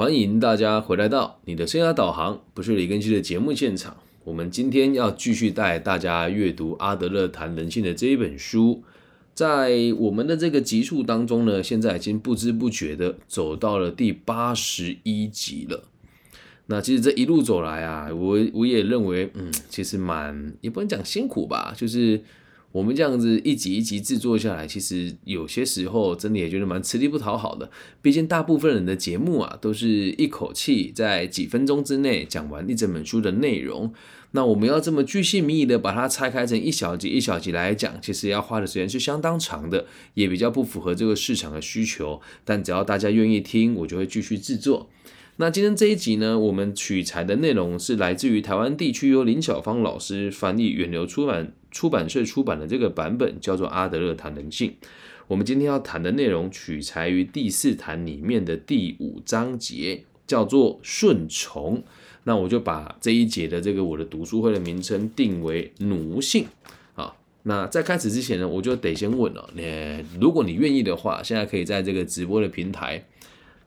欢迎大家回来到你的生涯导航，不是李根熙的节目现场。我们今天要继续带大家阅读阿德勒谈人性的这一本书。在我们的这个集数当中呢，现在已经不知不觉的走到了第八十一集了。那其实这一路走来啊，我我也认为，嗯，其实蛮也不能讲辛苦吧，就是我们这样子一集一集制作下来，其实有些时候真的也觉得蛮吃力不讨好的。毕竟大部分人的节目啊，都是一口气在几分钟之内讲完一整本书的内容。那我们要这么巨细靡遗的把它拆开成一小集一小集来讲，其实要花的时间是相当长的，也比较不符合这个市场的需求。但只要大家愿意听，我就会继续制作。那今天这一集呢，我们取材的内容是来自于台湾地区由林小芳老师翻译，远流出版出版社出版的这个版本，叫做《阿德勒谈人性》。我们今天要谈的内容取材于第四谈里面的第五章节，叫做顺从。那我就把这一节的这个我的读书会的名称定为奴性。好，那在开始之前呢，我就得先问了，你如果你愿意的话，现在可以在这个直播的平台。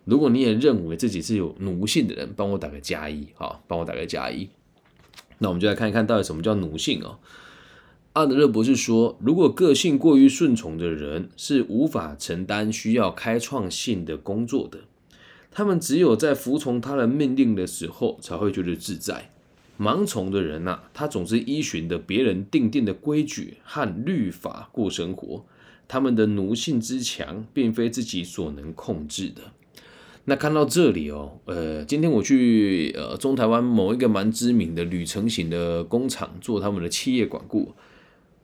如果你也认为自己是有奴性的人，帮我打个加一，好，帮我打个加一。那我们就来看一看到底什么叫奴性哦。阿德勒博士说，如果个性过于顺从的人是无法承担需要开创性的工作的，他们只有在服从他人命令的时候才会觉得自在。盲从的人呐，他总是依循的别人定定的规矩和律法过生活，他们的奴性之强，并非自己所能控制的。那看到这里哦，呃，今天我去呃中台湾某一个蛮知名的旅程型的工厂做他们的企业管顾，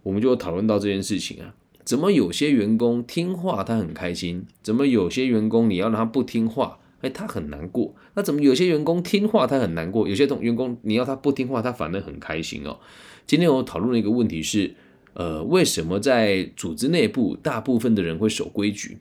我们就讨论到这件事情啊，怎么有些员工听话他很开心，怎么有些员工你要让他不听话，哎，他很难过。那怎么有些员工听话他很难过，有些同员工你要他不听话他反而很开心哦。今天我讨论的一个问题是，呃，为什么在组织内部大部分的人会守规矩？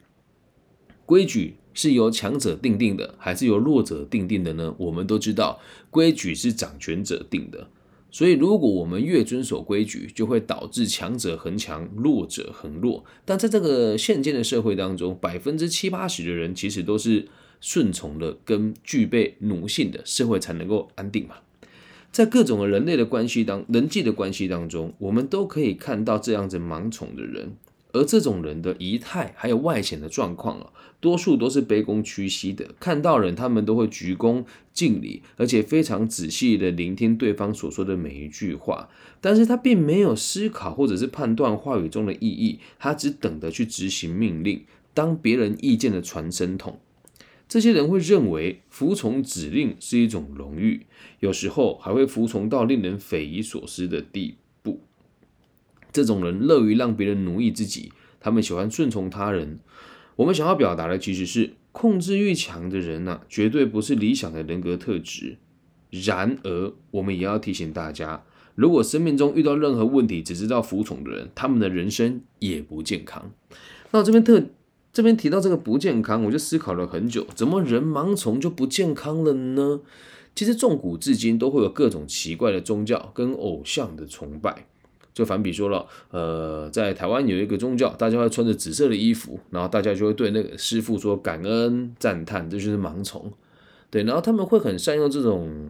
规矩。是由强者定定的，还是由弱者定定的呢？我们都知道，规矩是掌权者定的。所以，如果我们越遵守规矩，就会导致强者恒强，弱者恒弱。但在这个现今的社会当中，百分之七八十的人其实都是顺从的，跟具备奴性的社会才能够安定嘛。在各种人类的关系当人际的关系当中，我们都可以看到这样子盲从的人。而这种人的仪态还有外显的状况啊，多数都是卑躬屈膝的。看到人，他们都会鞠躬敬礼，而且非常仔细的聆听对方所说的每一句话。但是他并没有思考或者是判断话语中的意义，他只等着去执行命令，当别人意见的传声筒。这些人会认为服从指令是一种荣誉，有时候还会服从到令人匪夷所思的地步。这种人乐于让别人奴役自己，他们喜欢顺从他人。我们想要表达的其实是控制欲强的人呢，绝对不是理想的人格特质。然而，我们也要提醒大家，如果生命中遇到任何问题，只知道服从的人，他们的人生也不健康。那我这边特这边提到这个不健康，我就思考了很久，怎么人盲从就不健康了呢？其实，从古至今都会有各种奇怪的宗教跟偶像的崇拜。就反比说了，呃，在台湾有一个宗教，大家会穿着紫色的衣服，然后大家就会对那个师傅说感恩赞叹，这就是盲从，对，然后他们会很善用这种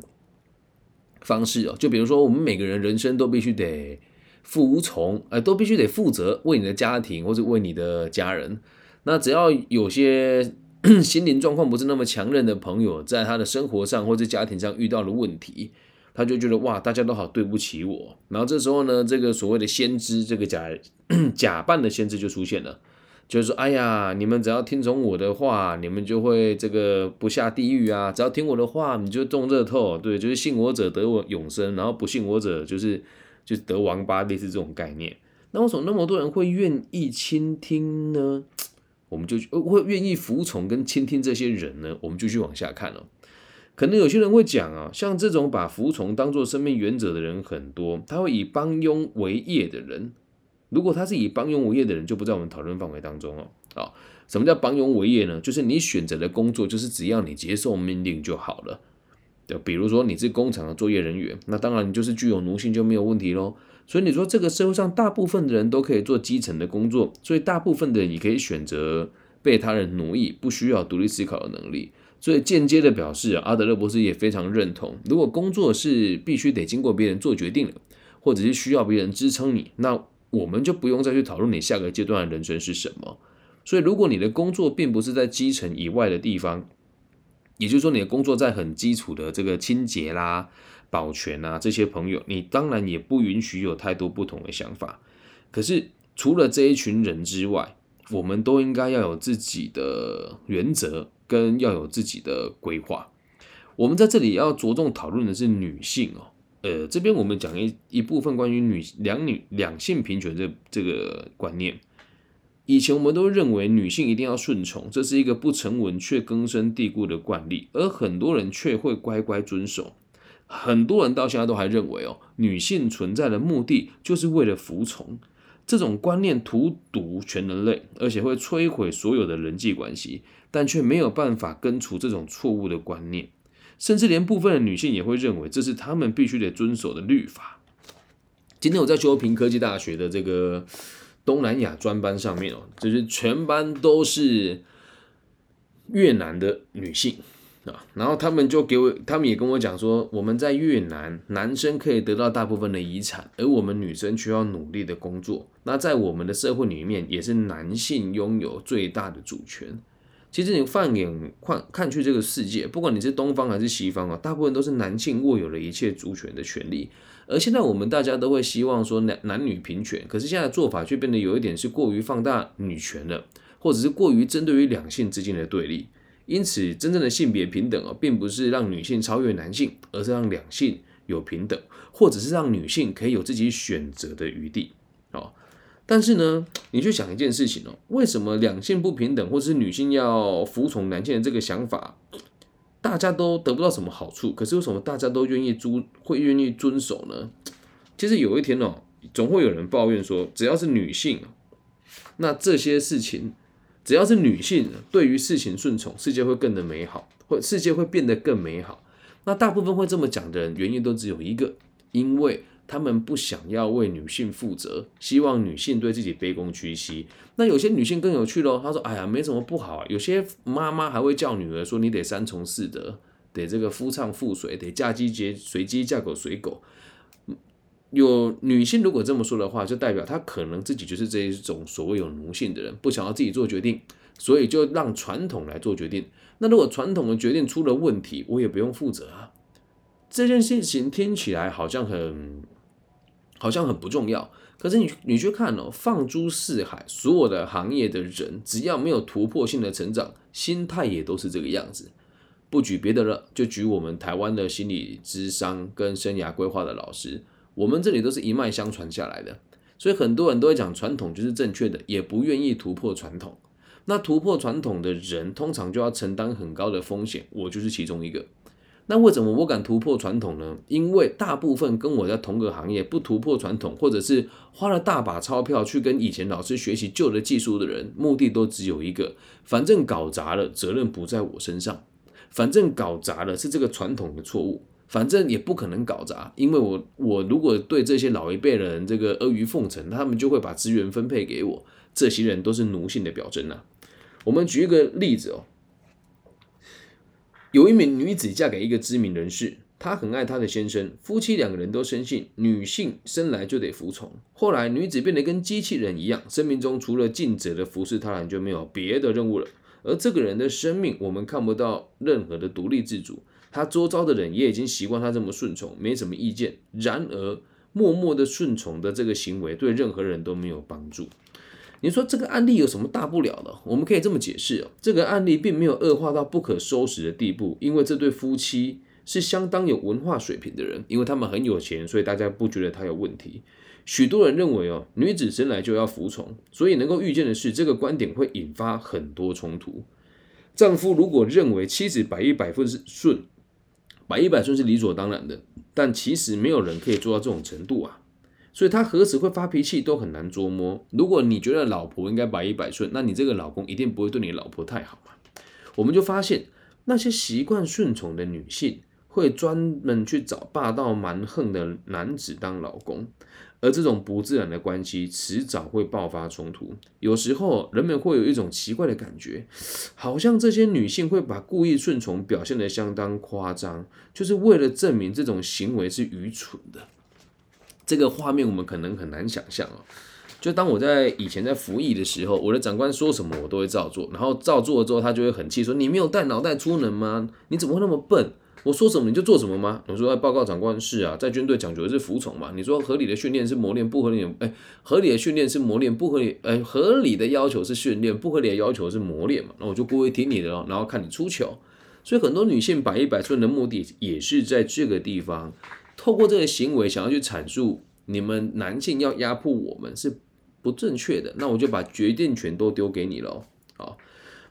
方式哦，就比如说我们每个人人生都必须得服从，呃，都必须得负责为你的家庭或者为你的家人，那只要有些 心灵状况不是那么强韧的朋友，在他的生活上或者家庭上遇到了问题。他就觉得哇，大家都好对不起我。然后这时候呢，这个所谓的先知，这个假 假扮的先知就出现了，就是说，哎呀，你们只要听从我的话，你们就会这个不下地狱啊。只要听我的话，你就中热透。对，就是信我者得我永生，然后不信我者就是就得王八，类似这种概念。那为什么那么多人会愿意倾听呢？我们就会愿意服从跟倾听这些人呢？我们就去往下看了。可能有些人会讲啊，像这种把服从当做生命原则的人很多，他会以帮佣为业的人。如果他是以帮佣为业的人，就不在我们讨论范围当中哦。啊，什么叫帮佣为业呢？就是你选择的工作，就是只要你接受命令就好了。对，比如说你是工厂的作业人员，那当然你就是具有奴性就没有问题喽。所以你说这个社会上大部分的人都可以做基层的工作，所以大部分的人你可以选择被他人奴役，不需要独立思考的能力。所以间接的表示，阿德勒博士也非常认同，如果工作是必须得经过别人做决定的，或者是需要别人支撑你，那我们就不用再去讨论你下个阶段的人生是什么。所以，如果你的工作并不是在基层以外的地方，也就是说，你的工作在很基础的这个清洁啦、保全啊这些朋友，你当然也不允许有太多不同的想法。可是，除了这一群人之外，我们都应该要有自己的原则，跟要有自己的规划。我们在这里要着重讨论的是女性哦，呃，这边我们讲一一部分关于女两女两性平权这这个观念。以前我们都认为女性一定要顺从，这是一个不成文却根深蒂固的惯例，而很多人却会乖乖遵守。很多人到现在都还认为哦，女性存在的目的就是为了服从。这种观念荼毒全人类，而且会摧毁所有的人际关系，但却没有办法根除这种错误的观念，甚至连部分的女性也会认为这是他们必须得遵守的律法。今天我在修平科技大学的这个。东南亚专班上面哦，就是全班都是越南的女性啊，然后他们就给我，他们也跟我讲说，我们在越南，男生可以得到大部分的遗产，而我们女生需要努力的工作。那在我们的社会里面，也是男性拥有最大的主权。其实你放眼看看去这个世界，不管你是东方还是西方啊，大部分都是男性握有了一切主权的权利。而现在我们大家都会希望说男男女平权，可是现在的做法却变得有一点是过于放大女权了，或者是过于针对于两性之间的对立。因此，真正的性别平等哦，并不是让女性超越男性，而是让两性有平等，或者是让女性可以有自己选择的余地哦。但是呢，你去想一件事情哦，为什么两性不平等，或者是女性要服从男性的这个想法？大家都得不到什么好处，可是为什么大家都愿意遵会愿意遵守呢？其实有一天哦，总会有人抱怨说，只要是女性，那这些事情，只要是女性对于事情顺从，世界会更的美好，或世界会变得更美好。那大部分会这么讲的人，原因都只有一个，因为。他们不想要为女性负责，希望女性对自己卑躬屈膝。那有些女性更有趣喽，她说：“哎呀，没什么不好啊。”有些妈妈还会叫女儿说：“你得三从四德，得这个夫唱妇随，得嫁鸡随随鸡，嫁狗随狗。”有女性如果这么说的话，就代表她可能自己就是这一种所谓有奴性的人，不想要自己做决定，所以就让传统来做决定。那如果传统的决定出了问题，我也不用负责啊。这件事情听起来好像很。好像很不重要，可是你你去看哦，放诸四海，所有的行业的人，只要没有突破性的成长，心态也都是这个样子。不举别的了，就举我们台湾的心理智商跟生涯规划的老师，我们这里都是一脉相传下来的，所以很多人都会讲传统就是正确的，也不愿意突破传统。那突破传统的人，通常就要承担很高的风险，我就是其中一个。那为什么我敢突破传统呢？因为大部分跟我在同个行业不突破传统，或者是花了大把钞票去跟以前老师学习旧的技术的人，目的都只有一个：反正搞砸了，责任不在我身上；反正搞砸了是这个传统的错误，反正也不可能搞砸，因为我我如果对这些老一辈的人这个阿谀奉承，他们就会把资源分配给我。这些人都是奴性的表征呐。我们举一个例子哦。有一名女子嫁给一个知名人士，她很爱她的先生，夫妻两个人都深信女性生来就得服从。后来，女子变得跟机器人一样，生命中除了尽责的服侍他人，就没有别的任务了。而这个人的生命，我们看不到任何的独立自主。他周遭的人也已经习惯他这么顺从，没什么意见。然而，默默的顺从的这个行为，对任何人都没有帮助。你说这个案例有什么大不了的？我们可以这么解释哦，这个案例并没有恶化到不可收拾的地步，因为这对夫妻是相当有文化水平的人，因为他们很有钱，所以大家不觉得他有问题。许多人认为哦，女子生来就要服从，所以能够预见的是，这个观点会引发很多冲突。丈夫如果认为妻子百依百顺是顺，百依百顺是理所当然的，但其实没有人可以做到这种程度啊。所以他何时会发脾气都很难捉摸。如果你觉得老婆应该百依百顺，那你这个老公一定不会对你老婆太好嘛。我们就发现那些习惯顺从的女性会专门去找霸道蛮横的男子当老公，而这种不自然的关系，迟早会爆发冲突。有时候，人们会有一种奇怪的感觉，好像这些女性会把故意顺从表现得相当夸张，就是为了证明这种行为是愚蠢的。这个画面我们可能很难想象哦。就当我在以前在服役的时候，我的长官说什么我都会照做，然后照做了之后，他就会很气，说你没有带脑袋出门吗？你怎么会那么笨？我说什么你就做什么吗？我说报告长官是啊，在军队讲究的是服从嘛。你说合理的训练是磨练，不合理的哎，合理的训练是磨练，不合理哎，合理的要求是训练，不合理的要求是磨练嘛。那我就不会听你的了，然后看你出糗。所以很多女性百依百顺的目的也是在这个地方，透过这个行为想要去阐述你们男性要压迫我们是不正确的。那我就把决定权都丢给你了，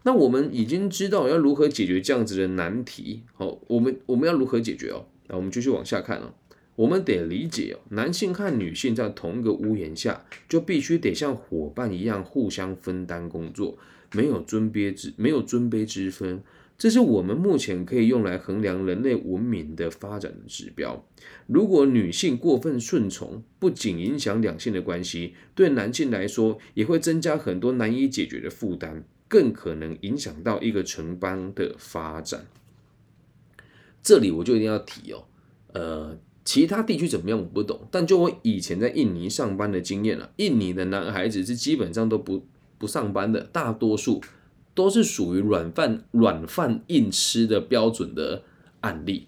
那我们已经知道要如何解决这样子的难题，好，我们我们要如何解决哦？那我们继续往下看哦。我们得理解哦，男性和女性在同一个屋檐下，就必须得像伙伴一样互相分担工作，没有尊卑之没有尊卑之分。这是我们目前可以用来衡量人类文明的发展的指标。如果女性过分顺从，不仅影响两性的关系，对男性来说也会增加很多难以解决的负担。更可能影响到一个城邦的发展。这里我就一定要提哦，呃，其他地区怎么样我不懂，但就我以前在印尼上班的经验了，印尼的男孩子是基本上都不不上班的，大多数都是属于软饭软饭硬吃的标准的案例。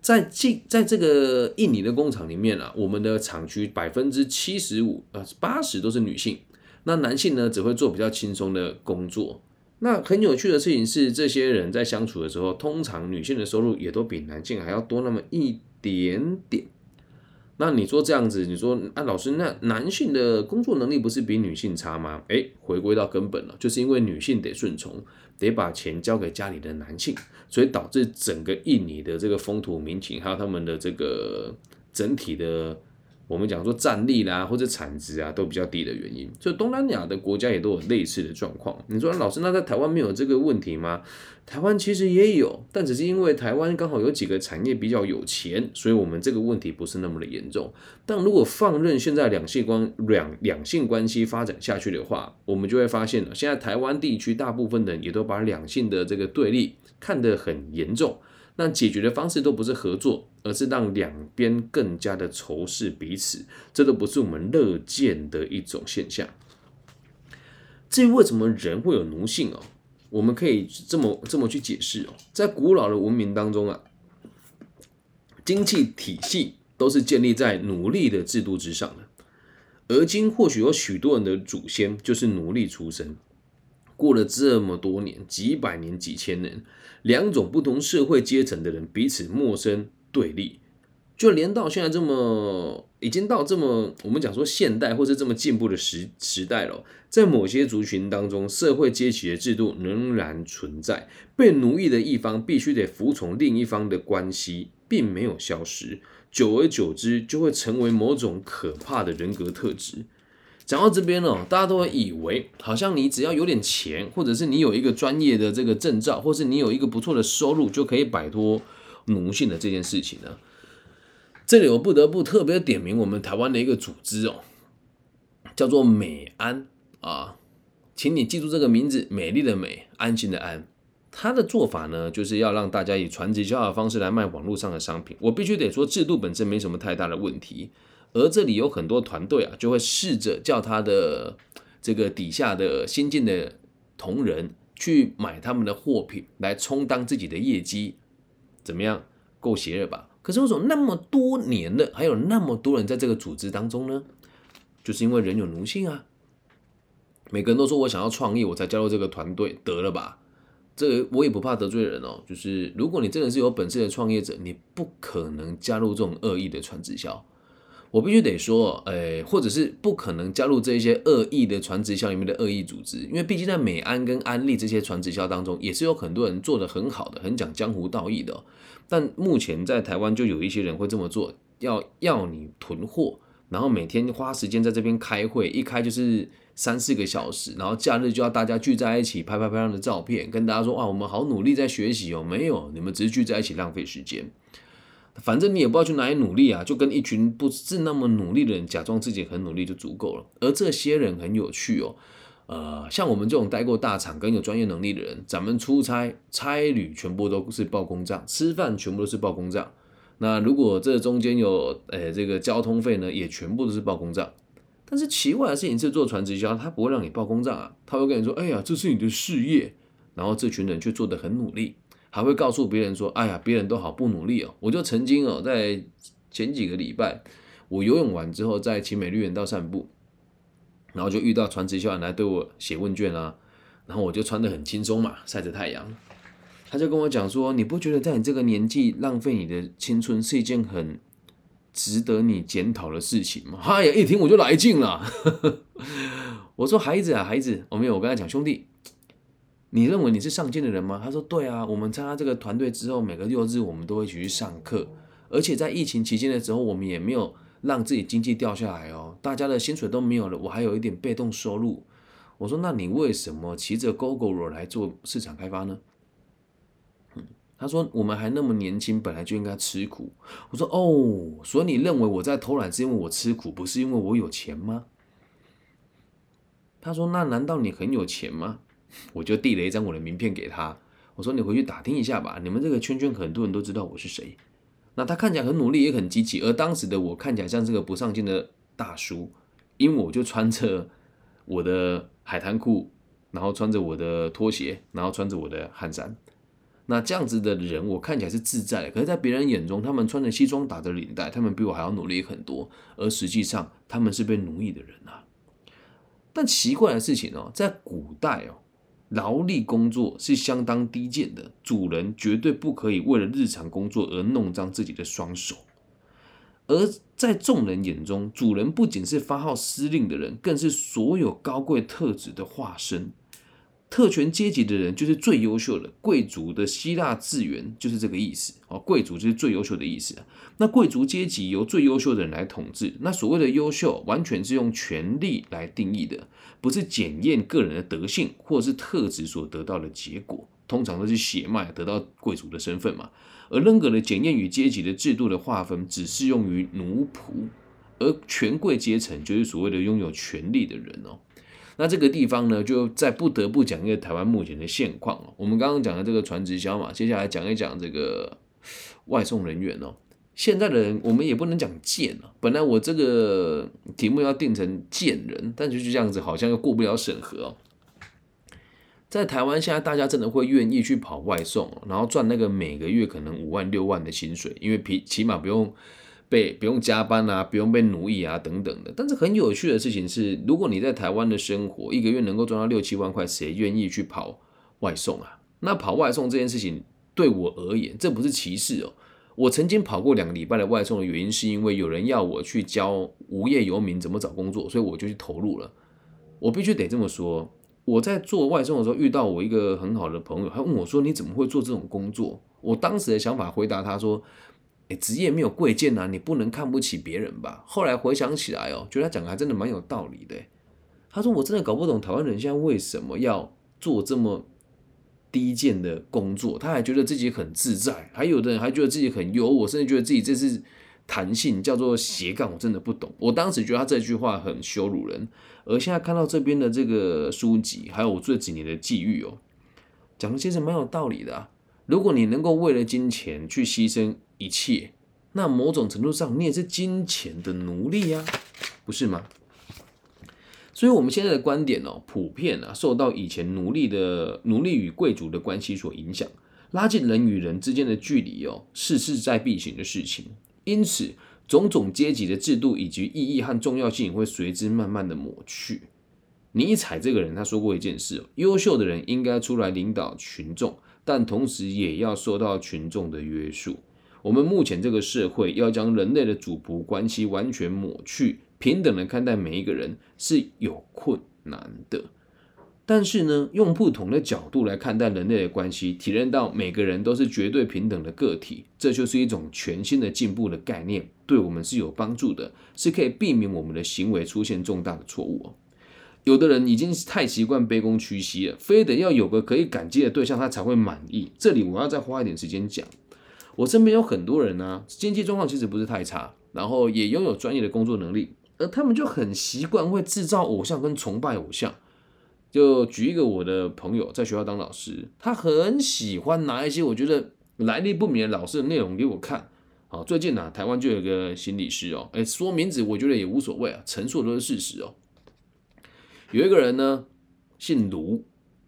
在进在这个印尼的工厂里面啊，我们的厂区百分之七十五呃八十都是女性。那男性呢，只会做比较轻松的工作。那很有趣的事情是，这些人在相处的时候，通常女性的收入也都比男性还要多那么一点点。那你说这样子，你说啊，老师，那男性的工作能力不是比女性差吗？诶，回归到根本了，就是因为女性得顺从，得把钱交给家里的男性，所以导致整个印尼的这个风土民情，还有他们的这个整体的。我们讲说战力啦，或者产值啊，都比较低的原因，所以东南亚的国家也都有类似的状况。你说老师，那在台湾没有这个问题吗？台湾其实也有，但只是因为台湾刚好有几个产业比较有钱，所以我们这个问题不是那么的严重。但如果放任现在两性关两两性关系发展下去的话，我们就会发现了，现在台湾地区大部分人也都把两性的这个对立看得很严重。那解决的方式都不是合作，而是让两边更加的仇视彼此，这都不是我们乐见的一种现象。至于为什么人会有奴性哦，我们可以这么这么去解释哦，在古老的文明当中啊，经济体系都是建立在奴隶的制度之上的，而今或许有许多人的祖先就是奴隶出身。过了这么多年，几百年、几千年，两种不同社会阶层的人彼此陌生对立，就连到现在这么已经到这么我们讲说现代或者这么进步的时时代了，在某些族群当中，社会阶级的制度仍然存在，被奴役的一方必须得服从另一方的关系，并没有消失，久而久之就会成为某种可怕的人格特质。讲到这边呢，大家都会以为好像你只要有点钱，或者是你有一个专业的这个证照，或是你有一个不错的收入，就可以摆脱奴性的这件事情呢。这里我不得不特别点名我们台湾的一个组织哦，叫做美安啊，请你记住这个名字，美丽的美，安心的安。他的做法呢，就是要让大家以传直销的方式来卖网络上的商品。我必须得说，制度本身没什么太大的问题。而这里有很多团队啊，就会试着叫他的这个底下的新进的同仁去买他们的货品来充当自己的业绩，怎么样？够邪恶吧？可是为什么那么多年了，还有那么多人在这个组织当中呢？就是因为人有奴性啊。每个人都说我想要创业，我才加入这个团队，得了吧？这个我也不怕得罪人哦。就是如果你真的是有本事的创业者，你不可能加入这种恶意的传直销。我必须得说，诶，或者是不可能加入这些恶意的传直销里面的恶意组织，因为毕竟在美安跟安利这些传直销当中，也是有很多人做的很好的，很讲江湖道义的。但目前在台湾就有一些人会这么做，要要你囤货，然后每天花时间在这边开会，一开就是三四个小时，然后假日就要大家聚在一起拍拍漂亮的照片，跟大家说哇，我们好努力在学习哦，没有，你们只是聚在一起浪费时间。反正你也不知道去哪里努力啊，就跟一群不是那么努力的人假装自己很努力就足够了。而这些人很有趣哦，呃，像我们这种待过大厂跟有专业能力的人，咱们出差差旅全部都是报公账，吃饭全部都是报公账。那如果这中间有诶这个交通费呢，也全部都是报公账。但是奇怪的事情是，做传直销他不会让你报公账啊，他会跟你说：“哎呀，这是你的事业。”然后这群人却做得很努力。还会告诉别人说：“哎呀，别人都好不努力哦。”我就曾经哦，在前几个礼拜，我游泳完之后，在奇美绿园道散步，然后就遇到传直销人来对我写问卷啊。然后我就穿得很轻松嘛，晒着太阳。他就跟我讲说：“你不觉得在你这个年纪浪费你的青春是一件很值得你检讨的事情吗？”哎呀，一听我就来劲了。我说：“孩子啊，孩子，我没有，我跟他讲，兄弟。”你认为你是上进的人吗？他说：“对啊，我们参加这个团队之后，每个六日我们都会一起去上课，而且在疫情期间的时候，我们也没有让自己经济掉下来哦，大家的薪水都没有了，我还有一点被动收入。”我说：“那你为什么骑着 GoGo 来做市场开发呢？”他说：“我们还那么年轻，本来就应该吃苦。”我说：“哦，所以你认为我在偷懒是因为我吃苦，不是因为我有钱吗？”他说：“那难道你很有钱吗？”我就递了一张我的名片给他，我说：“你回去打听一下吧，你们这个圈圈很多人都知道我是谁。”那他看起来很努力，也很积极，而当时的我看起来像是个不上进的大叔，因为我就穿着我的海滩裤，然后穿着我的拖鞋，然后穿着我的汗衫。那这样子的人，我看起来是自在的，可是，在别人眼中，他们穿着西装打着领带，他们比我还要努力很多，而实际上他们是被奴役的人啊。但奇怪的事情哦，在古代哦。劳力工作是相当低贱的，主人绝对不可以为了日常工作而弄脏自己的双手。而在众人眼中，主人不仅是发号施令的人，更是所有高贵特质的化身。特权阶级的人就是最优秀的，贵族的希腊字源就是这个意思哦。贵族就是最优秀的意思。那贵族阶级由最优秀的人来统治，那所谓的优秀，完全是用权力来定义的，不是检验个人的德性或者是特质所得到的结果。通常都是血脉得到贵族的身份嘛。而任何的检验与阶级的制度的划分，只适用于奴仆，而权贵阶层就是所谓的拥有权力的人哦。那这个地方呢，就在不得不讲一个台湾目前的现况。我们刚刚讲的这个传直销嘛，接下来讲一讲这个外送人员哦。现在的人我们也不能讲贱了，本来我这个题目要定成贱人，但就是这样子，好像又过不了审核哦。在台湾现在大家真的会愿意去跑外送，然后赚那个每个月可能五万六万的薪水，因为起起码不用。被不用加班啊，不用被奴役啊，等等的。但是很有趣的事情是，如果你在台湾的生活，一个月能够赚到六七万块，谁愿意去跑外送啊？那跑外送这件事情对我而言，这不是歧视哦。我曾经跑过两个礼拜的外送的原因，是因为有人要我去教无业游民怎么找工作，所以我就去投入了。我必须得这么说，我在做外送的时候遇到我一个很好的朋友，他问我说：“你怎么会做这种工作？”我当时的想法回答他说。哎，职业没有贵贱呐，你不能看不起别人吧？后来回想起来哦，觉得他讲的还真的蛮有道理的。他说：“我真的搞不懂台湾人现在为什么要做这么低贱的工作，他还觉得自己很自在，还有的人还觉得自己很优，我甚至觉得自己这是弹性，叫做斜杠。我真的不懂。我当时觉得他这句话很羞辱人，而现在看到这边的这个书籍，还有我这几年的际遇哦，讲的其实蛮有道理的啊。如果你能够为了金钱去牺牲。”一切，那某种程度上，你也是金钱的奴隶呀，不是吗？所以，我们现在的观点哦，普遍啊，受到以前奴隶的奴隶与贵族的关系所影响，拉近人与人之间的距离哦，是势在必行的事情。因此，种种阶级的制度以及意义和重要性会随之慢慢的抹去。尼采这个人他说过一件事：优秀的人应该出来领导群众，但同时也要受到群众的约束。我们目前这个社会要将人类的主仆关系完全抹去，平等的看待每一个人是有困难的。但是呢，用不同的角度来看待人类的关系，体认到每个人都是绝对平等的个体，这就是一种全新的进步的概念，对我们是有帮助的，是可以避免我们的行为出现重大的错误。有的人已经太习惯卑躬屈膝了，非得要有个可以感激的对象，他才会满意。这里我要再花一点时间讲。我身边有很多人呢，经济状况其实不是太差，然后也拥有专业的工作能力，而他们就很习惯会制造偶像跟崇拜偶像。就举一个我的朋友在学校当老师，他很喜欢拿一些我觉得来历不明的老师的内容给我看。好，最近呢，台湾就有个心理师哦，哎，说名字我觉得也无所谓啊，陈述都是事实哦。有一个人呢，姓卢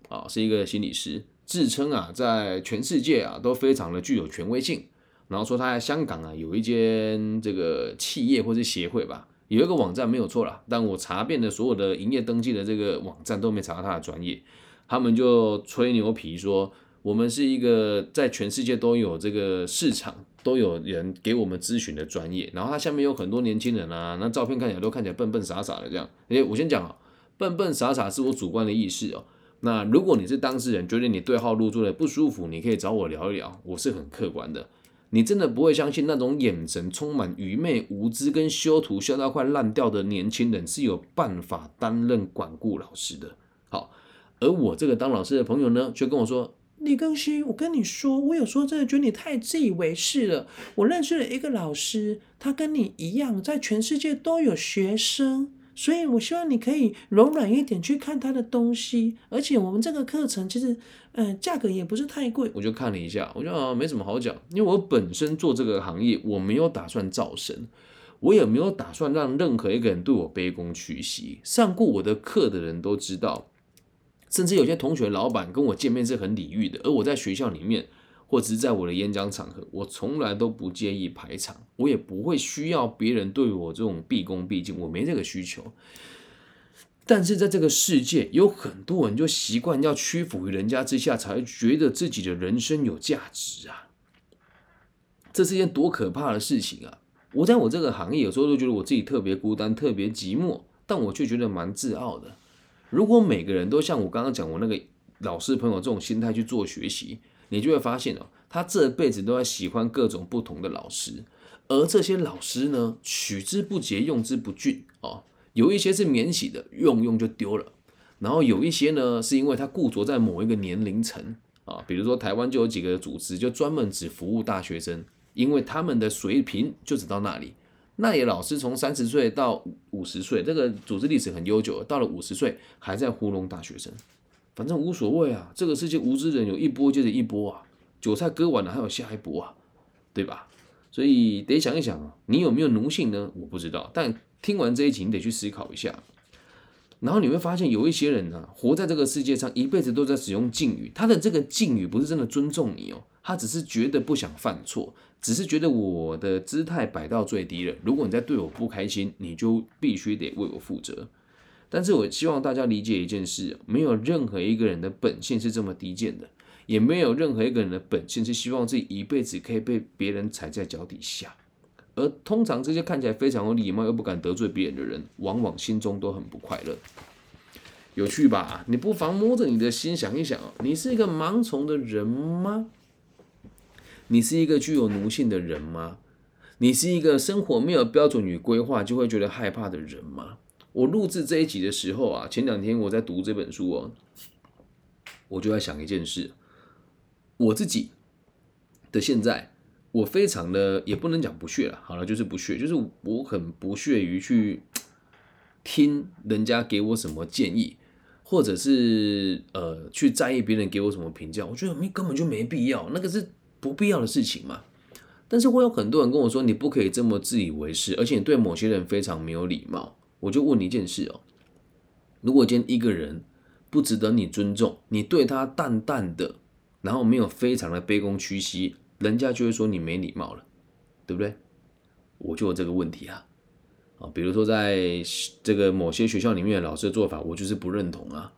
啊，是一个心理师。自称啊，在全世界啊都非常的具有权威性，然后说他在香港啊有一间这个企业或是协会吧，有一个网站没有错啦，但我查遍了所有的营业登记的这个网站都没查到他的专业，他们就吹牛皮说我们是一个在全世界都有这个市场，都有人给我们咨询的专业，然后他下面有很多年轻人啊，那照片看起来都看起来笨笨傻傻的这样，诶，我先讲啊，笨笨傻傻是我主观的意识哦。那如果你是当事人，觉得你对号入座的不舒服，你可以找我聊一聊，我是很客观的。你真的不会相信那种眼神充满愚昧、无知跟修图修到快烂掉的年轻人是有办法担任管顾老师的。好，而我这个当老师的朋友呢，却跟我说：“李更新，我跟你说，我有时候真的觉得你太自以为是了。我认识了一个老师，他跟你一样，在全世界都有学生。”所以，我希望你可以柔软一点去看他的东西，而且我们这个课程其实，嗯，价格也不是太贵。我就看了一下，我觉得没什么好讲，因为我本身做这个行业，我没有打算造神，我也没有打算让任何一个人对我卑躬屈膝。上过我的课的人都知道，甚至有些同学、老板跟我见面是很礼遇的，而我在学校里面。或者是在我的演讲场合，我从来都不介意排场，我也不会需要别人对我这种毕恭毕敬，我没这个需求。但是在这个世界，有很多人就习惯要屈服于人家之下，才觉得自己的人生有价值啊！这是一件多可怕的事情啊！我在我这个行业，有时候都觉得我自己特别孤单、特别寂寞，但我却觉得蛮自傲的。如果每个人都像我刚刚讲我那个老师朋友这种心态去做学习，你就会发现哦，他这辈子都在喜欢各种不同的老师，而这些老师呢，取之不竭，用之不尽哦。有一些是免洗的，用用就丢了；然后有一些呢，是因为他固着在某一个年龄层啊，比如说台湾就有几个组织，就专门只服务大学生，因为他们的水平就只到那里。那也老师从三十岁到五十岁，这个组织历史很悠久，到了五十岁还在糊弄大学生。反正无所谓啊，这个世界无知人有一波接着一波啊，韭菜割完了还有下一波啊，对吧？所以得想一想啊，你有没有奴性呢？我不知道，但听完这一集你得去思考一下。然后你会发现有一些人呢，活在这个世界上一辈子都在使用敬语，他的这个敬语不是真的尊重你哦，他只是觉得不想犯错，只是觉得我的姿态摆到最低了，如果你在对我不开心，你就必须得为我负责。但是我希望大家理解一件事：没有任何一个人的本性是这么低贱的，也没有任何一个人的本性是希望自己一辈子可以被别人踩在脚底下。而通常这些看起来非常有礼貌又不敢得罪别人的人，往往心中都很不快乐。有趣吧？你不妨摸着你的心想一想你是一个盲从的人吗？你是一个具有奴性的人吗？你是一个生活没有标准与规划就会觉得害怕的人吗？我录制这一集的时候啊，前两天我在读这本书哦，我就在想一件事，我自己的现在，我非常的也不能讲不屑了，好了，就是不屑，就是我很不屑于去听人家给我什么建议，或者是呃去在意别人给我什么评价，我觉得没根本就没必要，那个是不必要的事情嘛。但是会有很多人跟我说，你不可以这么自以为是，而且对某些人非常没有礼貌。我就问你一件事哦，如果今天一个人不值得你尊重，你对他淡淡的，然后没有非常的卑躬屈膝，人家就会说你没礼貌了，对不对？我就有这个问题啊，啊，比如说在这个某些学校里面的老师的做法，我就是不认同啊，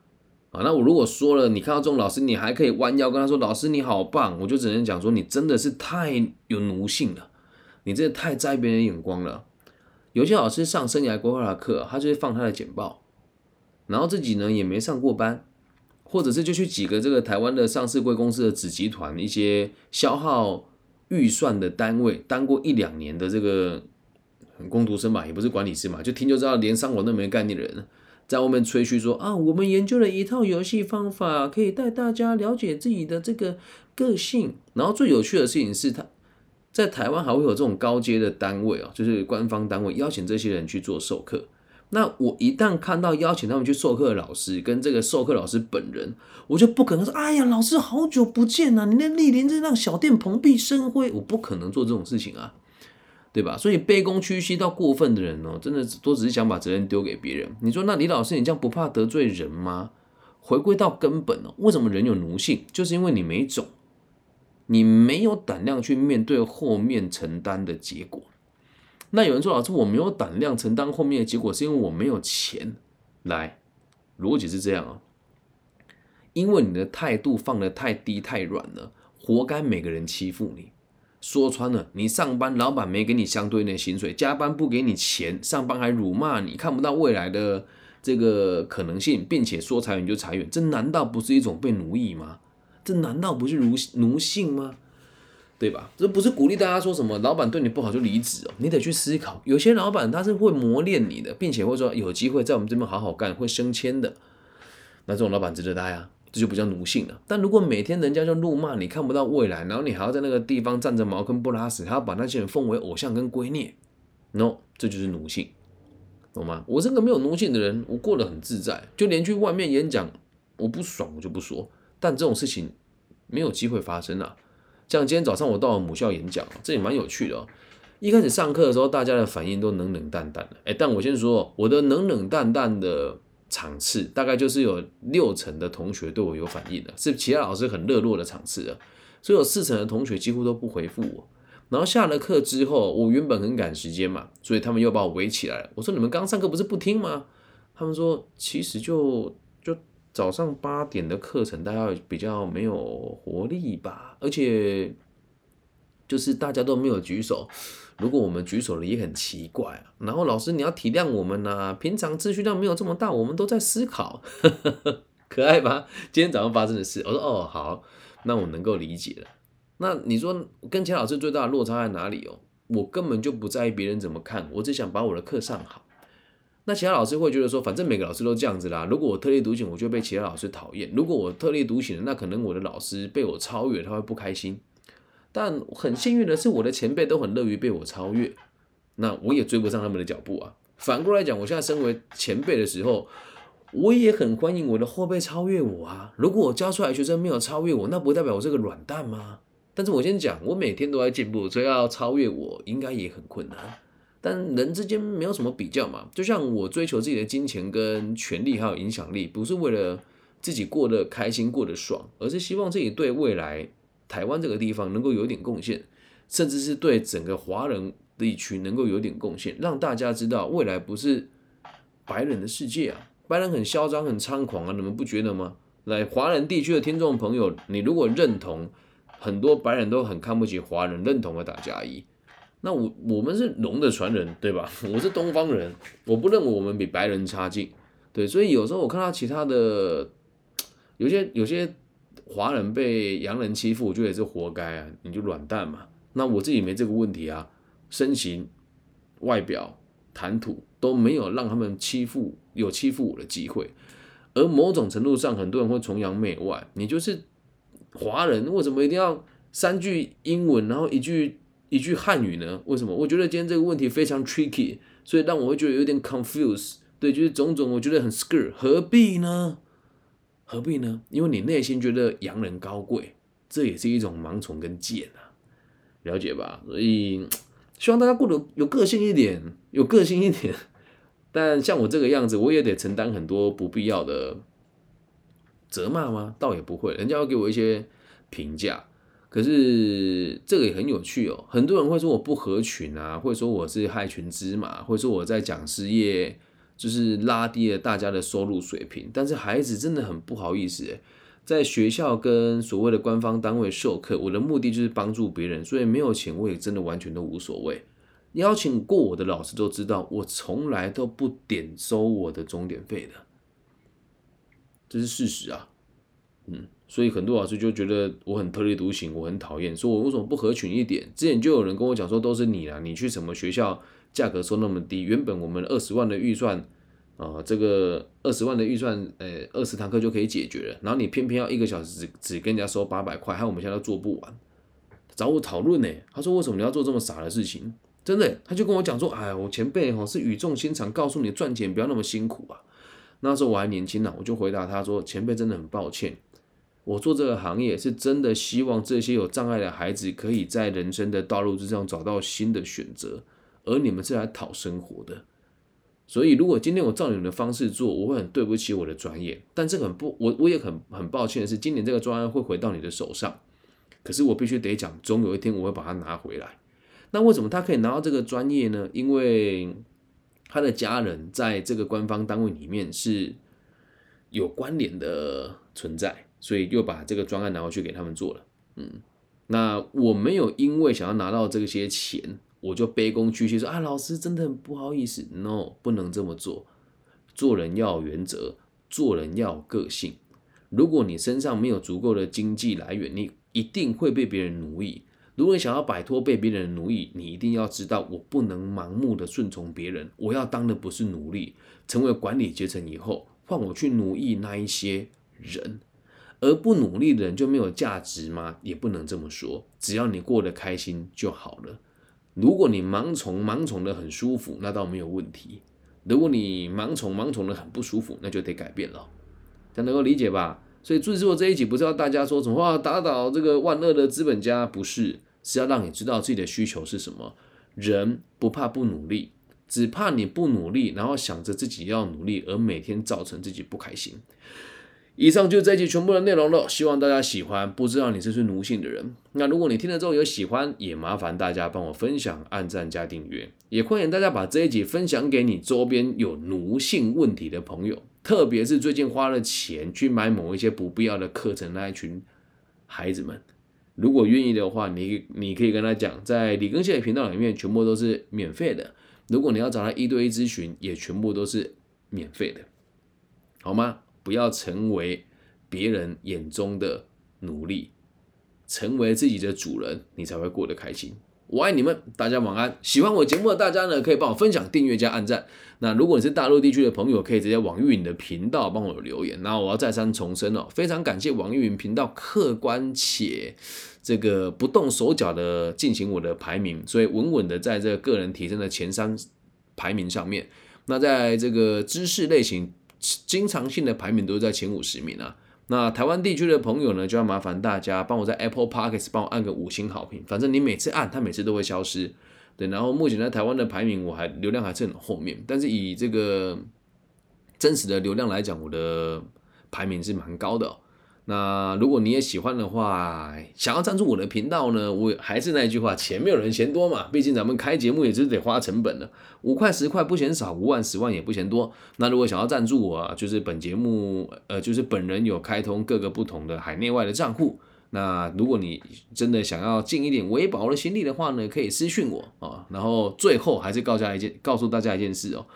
啊，那我如果说了，你看到这种老师，你还可以弯腰跟他说，老师你好棒，我就只能讲说，你真的是太有奴性了，你真的太在意别人眼光了。有些老师上生涯规划的课，他就会放他的简报，然后自己呢也没上过班，或者是就去几个这个台湾的上市贵公司的子集团一些消耗预算的单位，当过一两年的这个工读生吧，也不是管理师嘛，就听就知道连上网都没概念的人，在外面吹嘘说啊，我们研究了一套游戏方法，可以带大家了解自己的这个个性。然后最有趣的事情是他在台湾还会有这种高阶的单位哦，就是官方单位邀请这些人去做授课。那我一旦看到邀请他们去授课的老师跟这个授课老师本人，我就不可能说：“哎呀，老师好久不见啊！你那莅临这让小店蓬荜生辉。”我不可能做这种事情啊，对吧？所以卑躬屈膝到过分的人哦，真的都只是想把责任丢给别人。你说那李老师，你这样不怕得罪人吗？回归到根本哦，为什么人有奴性？就是因为你没种，你没有胆量去面对后面承担的结果。那有人说老师，我没有胆量承担后面的结果，是因为我没有钱。来，逻辑是这样啊，因为你的态度放得太低太软了，活该每个人欺负你。说穿了，你上班老板没给你相对应的薪水，加班不给你钱，上班还辱骂你，看不到未来的这个可能性，并且说裁员就裁员，这难道不是一种被奴役吗？这难道不是奴奴性吗？对吧？这不是鼓励大家说什么老板对你不好就离职哦，你得去思考。有些老板他是会磨练你的，并且会说有机会在我们这边好好干，会升迁的。那这种老板值得待啊，这就不叫奴性了。但如果每天人家就怒骂你，看不到未来，然后你还要在那个地方站着茅坑不拉屎，还要把那些人奉为偶像跟圭臬，no，这就是奴性，懂吗？我是个没有奴性的人，我过得很自在，就连去外面演讲，我不爽我就不说。但这种事情没有机会发生啊。像今天早上我到了母校演讲，这也蛮有趣的哦。一开始上课的时候，大家的反应都冷冷淡淡的，哎，但我先说，我的冷冷淡淡的场次，大概就是有六成的同学对我有反应的，是其他老师很热络的场次啊。所以有四成的同学几乎都不回复我。然后下了课之后，我原本很赶时间嘛，所以他们又把我围起来了。我说：“你们刚上课不是不听吗？”他们说：“其实就……”早上八点的课程，大家比较没有活力吧，而且就是大家都没有举手。如果我们举手了，也很奇怪啊。然后老师你要体谅我们呐，平常秩序量没有这么大，我们都在思考，可爱吧？今天早上发生的事，我说哦好，那我能够理解了。那你说跟钱老师最大的落差在哪里哦？我根本就不在意别人怎么看，我只想把我的课上好。那其他老师会觉得说，反正每个老师都这样子啦。如果我特立独行，我就被其他老师讨厌；如果我特立独行那可能我的老师被我超越，他会不开心。但很幸运的是，我的前辈都很乐于被我超越，那我也追不上他们的脚步啊。反过来讲，我现在身为前辈的时候，我也很欢迎我的后辈超越我啊。如果我教出来学生没有超越我，那不代表我是个软蛋吗？但是我先讲，我每天都在进步，所以要超越我，应该也很困难。但人之间没有什么比较嘛，就像我追求自己的金钱跟权利还有影响力，不是为了自己过得开心过得爽，而是希望自己对未来台湾这个地方能够有点贡献，甚至是对整个华人地区能够有点贡献，让大家知道未来不是白人的世界啊，白人很嚣张很猖狂啊，你们不觉得吗？来华人地区的听众朋友，你如果认同很多白人都很看不起华人，认同的打加一。那我我们是龙的传人，对吧？我是东方人，我不认为我们比白人差劲，对，所以有时候我看到其他的有些有些华人被洋人欺负，我觉得也是活该啊，你就软蛋嘛。那我自己没这个问题啊，身形、外表、谈吐都没有让他们欺负有欺负我的机会，而某种程度上，很多人会崇洋媚外，你就是华人，为什么一定要三句英文，然后一句？一句汉语呢？为什么？我觉得今天这个问题非常 tricky，所以让我会觉得有点 confuse。对，就是种种，我觉得很 scare。何必呢？何必呢？因为你内心觉得洋人高贵，这也是一种盲从跟贱啊，了解吧？所以希望大家过得有个性一点，有个性一点。但像我这个样子，我也得承担很多不必要的责骂吗？倒也不会，人家要给我一些评价。可是这个也很有趣哦，很多人会说我不合群啊，会说我是害群之马，会说我在讲师业就是拉低了大家的收入水平。但是孩子真的很不好意思在学校跟所谓的官方单位授课，我的目的就是帮助别人，所以没有钱我也真的完全都无所谓。邀请过我的老师都知道，我从来都不点收我的钟点费的，这是事实啊，嗯。所以很多老师就觉得我很特立独行，我很讨厌，说我为什么不合群一点？之前就有人跟我讲说，都是你啊，你去什么学校价格收那么低？原本我们二十万的预算啊，这个二十万的预算，呃，二十堂课就可以解决了，然后你偏偏要一个小时只只跟人家收八百块，害我们现在都做不完。找我讨论呢。他说为什么你要做这么傻的事情？真的，他就跟我讲说，哎，我前辈哈是语重心长告诉你赚钱不要那么辛苦啊。那时候我还年轻呢，我就回答他说，前辈真的很抱歉，我做这个行业是真的希望这些有障碍的孩子可以在人生的道路之上找到新的选择，而你们是来讨生活的。所以，如果今天我照你们的方式做，我会很对不起我的专业。但这很不，我我也很很抱歉的是，今年这个专案会回到你的手上。可是我必须得讲，总有一天我会把它拿回来。那为什么他可以拿到这个专业呢？因为他的家人在这个官方单位里面是有关联的存在，所以又把这个专案拿回去给他们做了。嗯，那我没有因为想要拿到这些钱。我就卑躬屈膝说啊，老师真的很不好意思，no，不能这么做。做人要有原则，做人要有个性。如果你身上没有足够的经济来源，你一定会被别人奴役。如果你想要摆脱被别人奴役，你一定要知道，我不能盲目的顺从别人。我要当的不是奴隶。成为管理阶层以后，换我去奴役那一些人，而不努力的人就没有价值吗？也不能这么说。只要你过得开心就好了。如果你盲从盲从的很舒服，那倒没有问题；如果你盲从盲从的很不舒服，那就得改变了。这样能够理解吧？所以制作这一集不是要大家说什么打倒这个万恶的资本家，不是，是要让你知道自己的需求是什么。人不怕不努力，只怕你不努力，然后想着自己要努力，而每天造成自己不开心。以上就是这一集全部的内容了，希望大家喜欢。不知道你是不是奴性的人？那如果你听了之后有喜欢，也麻烦大家帮我分享、按赞加订阅，也欢迎大家把这一集分享给你周边有奴性问题的朋友，特别是最近花了钱去买某一些不必要的课程那一群孩子们。如果愿意的话，你你可以跟他讲，在李根宪的频道里面全部都是免费的。如果你要找他一对一咨询，也全部都是免费的，好吗？不要成为别人眼中的奴隶，成为自己的主人，你才会过得开心。我爱你们，大家晚安。喜欢我节目的大家呢，可以帮我分享、订阅加按赞。那如果你是大陆地区的朋友，可以直接网易云的频道帮我留言。那我要再三重申哦，非常感谢网易云频道客观且这个不动手脚的进行我的排名，所以稳稳的在这个个人提升的前三排名上面。那在这个知识类型。经常性的排名都是在前五十名啊。那台湾地区的朋友呢，就要麻烦大家帮我在 Apple Podcast 帮我按个五星好评。反正你每次按，它每次都会消失。对，然后目前在台湾的排名，我还流量还是很后面，但是以这个真实的流量来讲，我的排名是蛮高的。那如果你也喜欢的话，想要赞助我的频道呢？我还是那句话，钱没有人嫌多嘛。毕竟咱们开节目也是得花成本的，五块十块不嫌少，五万十万也不嫌多。那如果想要赞助我，就是本节目，呃，就是本人有开通各个不同的海内外的账户。那如果你真的想要尽一点微薄的心力的话呢，可以私信我啊。然后最后还是告家一件，告诉大家一件事哦，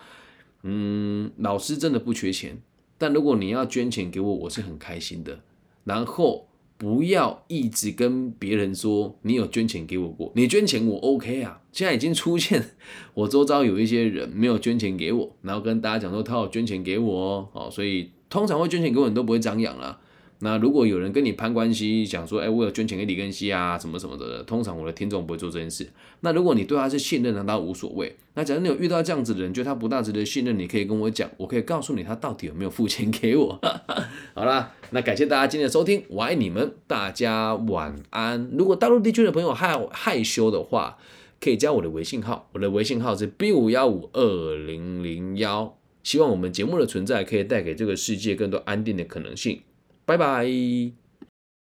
嗯，老师真的不缺钱，但如果你要捐钱给我，我是很开心的。然后不要一直跟别人说你有捐钱给我过，你捐钱我 OK 啊。现在已经出现我周遭有一些人没有捐钱给我，然后跟大家讲说他有捐钱给我哦，所以通常会捐钱给我，你都不会张扬了。那如果有人跟你攀关系，讲说，哎，我有捐钱给李根熙啊，什么什么的，通常我的听众不会做这件事。那如果你对他是信任的，那无所谓。那假如你有遇到这样子的人，觉得他不大值得信任，你可以跟我讲，我可以告诉你他到底有没有付钱给我。好啦，那感谢大家今天的收听，我爱你们，大家晚安。如果大陆地区的朋友害害羞的话，可以加我的微信号，我的微信号是 B 五幺五二零零幺。希望我们节目的存在可以带给这个世界更多安定的可能性。拜拜。